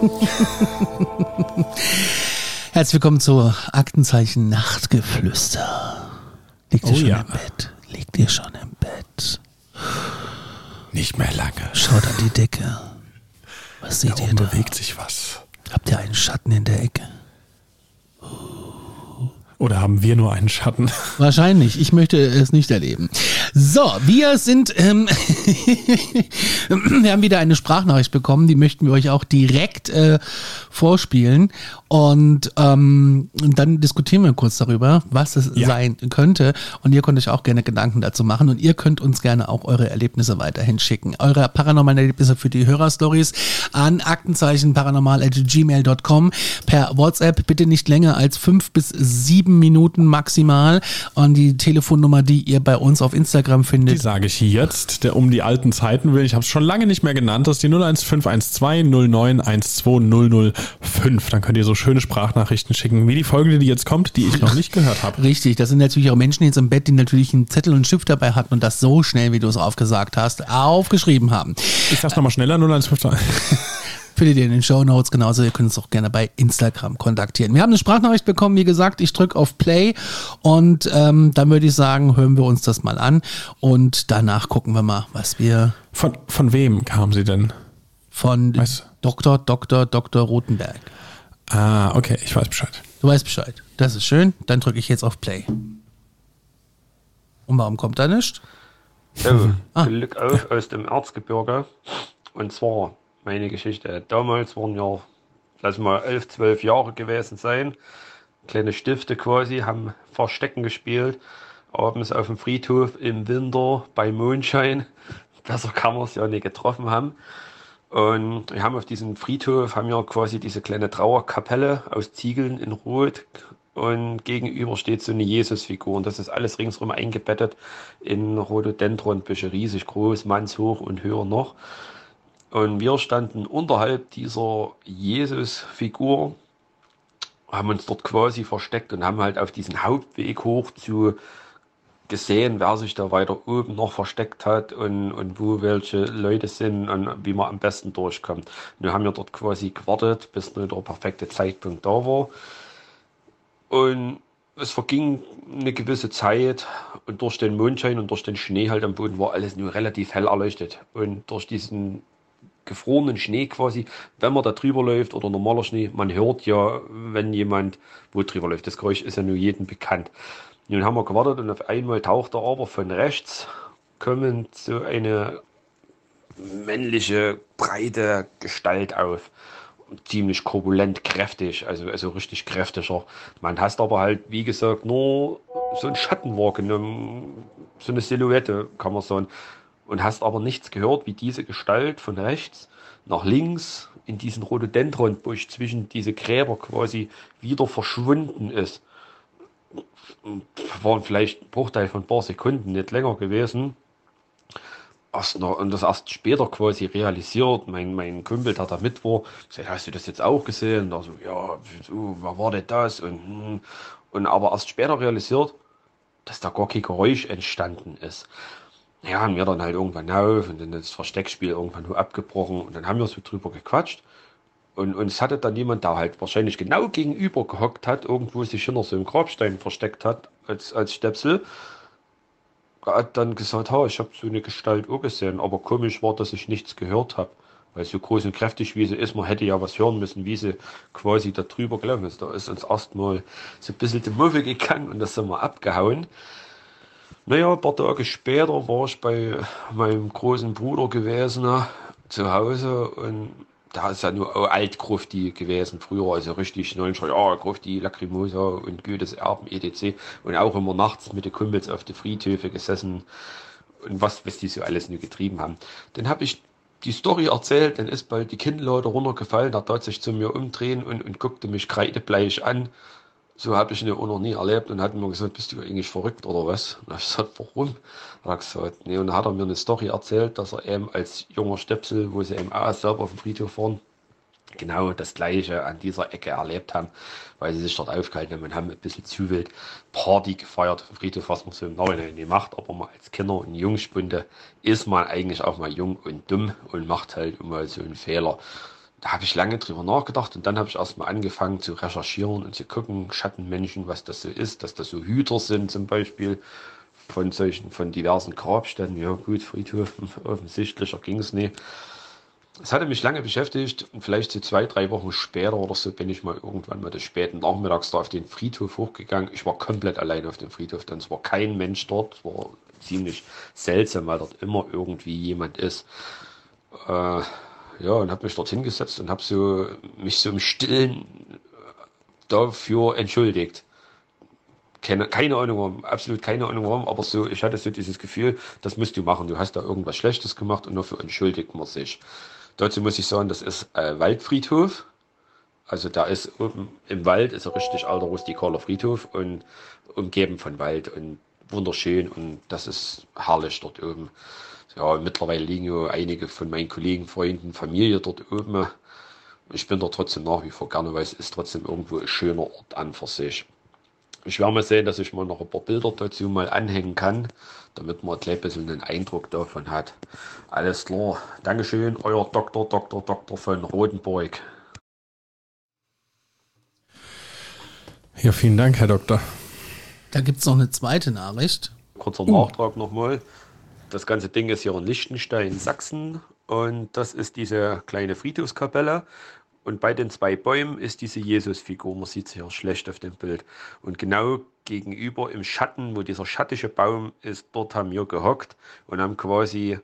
Herzlich willkommen zu Aktenzeichen Nachtgeflüster. Liegt ihr Oh schon ja. im Bett? Liegt ihr schon im Bett? Nicht mehr lange. Schaut an die Decke. Was Da seht ihr oben da? bewegt sich was. Habt ihr einen Schatten in der Ecke? Oder haben wir nur einen Schatten? Wahrscheinlich. Ich möchte es nicht erleben. So, wir sind, ähm, wir haben wieder eine Sprachnachricht bekommen, die möchten wir euch auch direkt äh, vorspielen. Und ähm, dann diskutieren wir kurz darüber, was es Ja. sein könnte. Und ihr könnt euch auch gerne Gedanken dazu machen. Und ihr könnt uns gerne auch eure Erlebnisse weiterhin schicken. Eure paranormalen Erlebnisse für die Hörerstories an Aktenzeichen paranormal.gmail.com per WhatsApp. Bitte nicht länger als fünf bis sieben Minuten maximal. Und die Telefonnummer, die ihr bei uns auf Instagram Die findet, sage ich jetzt, der um die alten Zeiten will. Ich habe es schon lange nicht mehr genannt. Das ist die 01512 09 12005. Dann könnt ihr so schöne Sprachnachrichten schicken, wie die Folge, die jetzt kommt, die ich noch nicht gehört habe. Richtig, das sind natürlich auch Menschen jetzt im Bett, die natürlich einen Zettel und Stift dabei hatten und das so schnell, wie du es aufgesagt hast, aufgeschrieben haben. Ich sag's nochmal schneller, 015. Findet ihr in den Show Notes genauso. Ihr könnt uns auch gerne bei Instagram kontaktieren. Wir haben eine Sprachnachricht bekommen, wie gesagt, ich drücke auf Play und ähm, dann würde ich sagen, hören wir uns das mal an und danach gucken wir mal, was wir Von, von wem kam sie denn? von Was? Dr. Dr. Dr. Rotenberg. Ah, okay, ich weiß Bescheid. Du weißt Bescheid. Das ist schön. Dann drücke ich jetzt auf Play. Und warum kommt da nichts? So, Ah. Glück auf aus dem Erzgebirge. Und zwar meine Geschichte. Damals waren ja, lass mal, elf, zwölf Jahre gewesen sein. Kleine Stifte quasi, haben Verstecken gespielt. Abends auf dem Friedhof im Winter bei Mondschein. Besser kann man es ja nicht getroffen haben. Und wir haben auf diesem Friedhof haben wir quasi diese kleine Trauerkapelle aus Ziegeln in Rot. Und gegenüber steht so eine Jesusfigur. Und das ist alles ringsherum eingebettet in Rhododendronbüsche, riesig groß, mannshoch und höher noch. Und wir standen unterhalb dieser Jesusfigur, haben uns dort quasi versteckt und haben halt auf diesen Hauptweg hoch zu gesehen, wer sich da weiter oben noch versteckt hat und, und wo welche Leute sind und wie man am besten durchkommt. Wir haben ja dort quasi gewartet, bis nur der perfekte Zeitpunkt da war. Und es verging eine gewisse Zeit und durch den Mondschein und durch den Schnee halt am Boden war alles nur relativ hell erleuchtet. Und durch diesen gefrorenen Schnee quasi, wenn man da drüber läuft oder normaler Schnee, man hört ja, wenn jemand wo drüber läuft. Das Geräusch ist ja nur jedem bekannt. Nun haben wir gewartet und auf einmal taucht er aber von rechts kommend so eine männliche, breite Gestalt auf. Ziemlich korpulent, kräftig, also, also richtig kräftiger. Man hast aber halt, wie gesagt, nur so einen Schatten wahrgenommen, so eine Silhouette, kann man sagen. Und hast aber nichts gehört, wie diese Gestalt von rechts nach links in diesen Rhododendronbusch zwischen diese Gräber quasi wieder verschwunden ist. Waren vielleicht ein Bruchteil von ein paar Sekunden, nicht länger gewesen erst noch, und das erst später quasi realisiert. Mein, mein Kumpel, der da mit war, gesagt, hast du das jetzt auch gesehen? Und so, ja, so, wer war denn das? Und, hm. und aber erst später realisiert, dass da gar kein Geräusch entstanden ist. Ja, wir dann halt irgendwann auf und dann das Versteckspiel irgendwann nur abgebrochen und dann haben wir so drüber gequatscht. Und, es hatte dann jemand, der halt wahrscheinlich genau gegenüber gehockt hat, irgendwo sich hinter so einem Grabstein versteckt hat, als, als Stöpsel, hat dann gesagt, ha, ich habe so eine Gestalt auch gesehen, aber komisch war, dass ich nichts gehört habe. Weil so groß und kräftig wie sie ist, man hätte ja was hören müssen, wie sie quasi da drüber gelaufen ist. Da ist uns erstmal so ein bisschen die Muffe gegangen und das sind wir abgehauen. Naja, ein paar Tage später war ich bei meinem großen Bruder gewesen, ne, zu Hause und da ist ja nur Altgrufti gewesen, früher, also richtig 90er Jahre, Grufti, Lacrimosa und Goethes Erben, etc. Und auch immer nachts mit den Kumpels auf die Friedhöfe gesessen und was, was die so alles nur getrieben haben. Dann habe ich die Story erzählt, dann ist bald die Kinnlade runtergefallen, er tat sich zu mir umdrehen und, und guckte mich kreidebleich an. So habe ich ihn auch noch nie erlebt und hat mir gesagt, bist du eigentlich verrückt oder was? Und ich gesagt, warum? Hat gesagt, nee, und dann hat er mir eine Story erzählt, dass er eben als junger Stöpsel, wo sie eben auch selber auf dem Friedhof waren, genau das Gleiche an dieser Ecke erlebt haben, weil sie sich dort aufgehalten haben und haben ein bisschen zu wild Party gefeiert dem Friedhof, was man so im Nachhinein nicht macht, aber man als Kinder und Jungspunde ist man eigentlich auch mal jung und dumm und macht halt immer so einen Fehler da habe ich lange drüber nachgedacht und dann habe ich erstmal angefangen zu recherchieren und zu gucken, Schattenmenschen, was das so ist, dass das so Hüter sind zum Beispiel von solchen, von diversen Grabstätten. Ja gut, Friedhof, offensichtlicher ging es nicht. Es hatte mich lange beschäftigt und vielleicht so zwei, drei Wochen später oder so bin ich mal irgendwann mal des späten Nachmittags da auf den Friedhof hochgegangen. Ich war komplett allein auf dem Friedhof, denn es war kein Mensch dort. Es war ziemlich seltsam, weil dort immer irgendwie jemand ist. Äh, ja, und habe mich dort hingesetzt und habe so, mich so im Stillen dafür entschuldigt. Keine, keine Ahnung warum, absolut keine Ahnung warum, aber so, ich hatte so dieses Gefühl, das musst du machen. Du hast da irgendwas Schlechtes gemacht und dafür entschuldigt man sich. Dazu muss ich sagen, das ist äh, Waldfriedhof. Also da ist oben im Wald ist ein richtig alter rustikaler Friedhof und umgeben von Wald und wunderschön und das ist herrlich dort oben ja, mittlerweile liegen ja einige von meinen Kollegen, Freunden, Familie dort oben. Ich bin da trotzdem nach wie vor gerne, weil es ist trotzdem irgendwo ein schöner Ort an für sich. Ich werde mal sehen, dass ich mal noch ein paar Bilder dazu mal anhängen kann, damit man ein bisschen einen Eindruck davon hat. Alles klar. Dankeschön, euer Dr. Dr. Dr. von Rotenburg. Ja, vielen Dank, Herr Doktor. Da gibt es noch eine zweite Nachricht. Kurzer Nachtrag nochmal. Das ganze Ding ist hier in Liechtenstein, Sachsen. Und das ist diese kleine Friedhofskapelle. Und bei den zwei Bäumen ist diese Jesusfigur. Man sieht sie hier schlecht auf dem Bild. Und genau gegenüber im Schatten, wo dieser schattige Baum ist, dort haben wir gehockt und haben quasi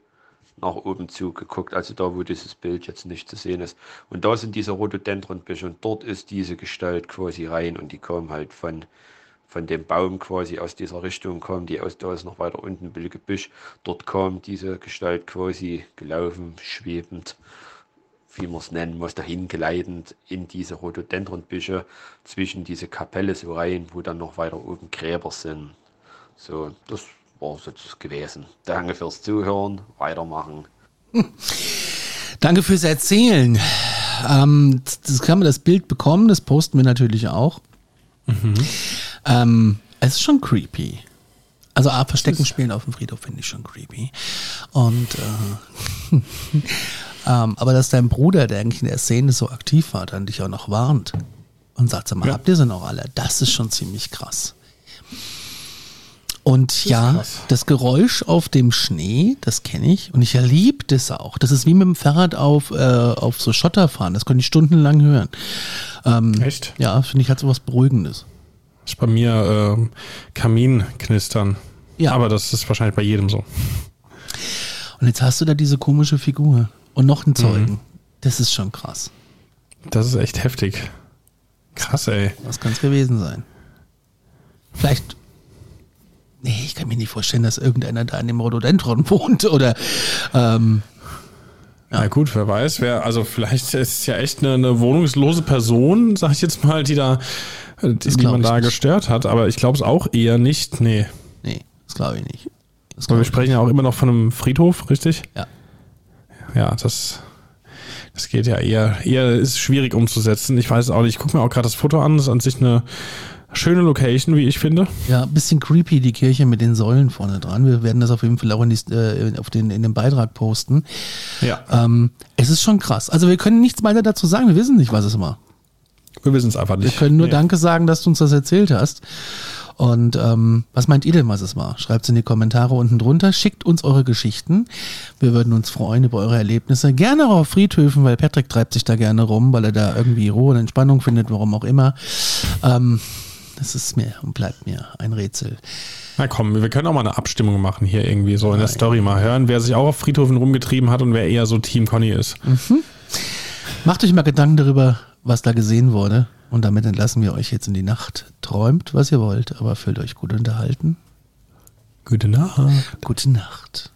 nach oben zugeguckt, also da, wo dieses Bild jetzt nicht zu sehen ist. Und da sind diese Rhododendronbüsche und dort ist diese Gestalt quasi rein und die kommen halt von von dem Baum quasi aus dieser Richtung kam, die aus da ist noch weiter unten ein Gebüsch. Dort kam diese Gestalt quasi gelaufen, schwebend, wie man es nennen muss, dahin gleitend in diese Rhododendronbüsche zwischen diese Kapelle so rein, wo dann noch weiter oben Gräber sind. So, das war so gewesen. Danke fürs Zuhören, weitermachen. Danke fürs Erzählen. Ähm, das kann man das Bild bekommen, das posten wir natürlich auch. Mhm. Ähm, es ist schon creepy. Also A, Verstecken spielen auf dem Friedhof finde ich schon creepy. Und äh, ähm, aber dass dein Bruder, der eigentlich in der Szene so aktiv war, dann dich auch noch warnt und sagt, sag mal, ja. habt ihr sie noch alle? Das ist schon ziemlich krass. Und ja, krass. das Geräusch auf dem Schnee, das kenne ich und ich liebe das auch. Das ist wie mit dem Fahrrad auf, äh, auf so Schotter fahren. Das könnte ich stundenlang hören. Ähm, Echt? Ja, finde ich hat so was Beruhigendes ist bei mir äh, Kaminknistern. Ja. Aber das ist wahrscheinlich bei jedem so. Und jetzt hast du da diese komische Figur und noch einen mhm. Zeugen. Mhm. Das ist schon krass. Das ist echt heftig. Krass, ey. Was kann es gewesen sein? Vielleicht. Nee, ich kann mir nicht vorstellen, dass irgendeiner da in dem Rhododendron wohnt oder. Ähm, ja. Na gut, wer weiß, wer, also vielleicht ist es ja echt eine, eine wohnungslose Person, sag ich jetzt mal, die da die, die man da nicht. gestört hat, aber ich glaube es auch eher nicht. Nee. Nee, das glaube ich nicht. Das glaub wir sprechen ja auch immer noch von einem Friedhof, richtig? Ja. Ja, das, das geht ja eher, eher ist schwierig umzusetzen. Ich weiß auch nicht. Ich gucke mir auch gerade das Foto an. Das ist an sich eine schöne Location, wie ich finde. Ja, ein bisschen creepy, die Kirche mit den Säulen vorne dran. Wir werden das auf jeden Fall auch in, die, äh, auf den, in den Beitrag posten. Ja. Ähm, es ist schon krass. Also wir können nichts weiter dazu sagen. Wir wissen nicht, was es war. Wir wissen es einfach nicht. Wir können nur nee. Danke sagen, dass du uns das erzählt hast. Und ähm, was meint ihr denn, was es war? Schreibt es in die Kommentare unten drunter. Schickt uns eure Geschichten. Wir würden uns freuen über eure Erlebnisse. Gerne auch auf Friedhöfen, weil Patrick treibt sich da gerne rum, weil er da irgendwie Ruhe und Entspannung findet, warum auch immer. Ähm, das ist mir und bleibt mir ein Rätsel. Na komm, wir können auch mal eine Abstimmung machen hier irgendwie so in der Story mal hören, wer sich auch auf Friedhofen rumgetrieben hat und wer eher so Team Conny ist. Mhm. Macht euch mal Gedanken darüber, was da gesehen wurde. Und damit entlassen wir euch jetzt in die Nacht. Träumt, was ihr wollt, aber fühlt euch gut unterhalten. Gute Nacht. Gute Nacht.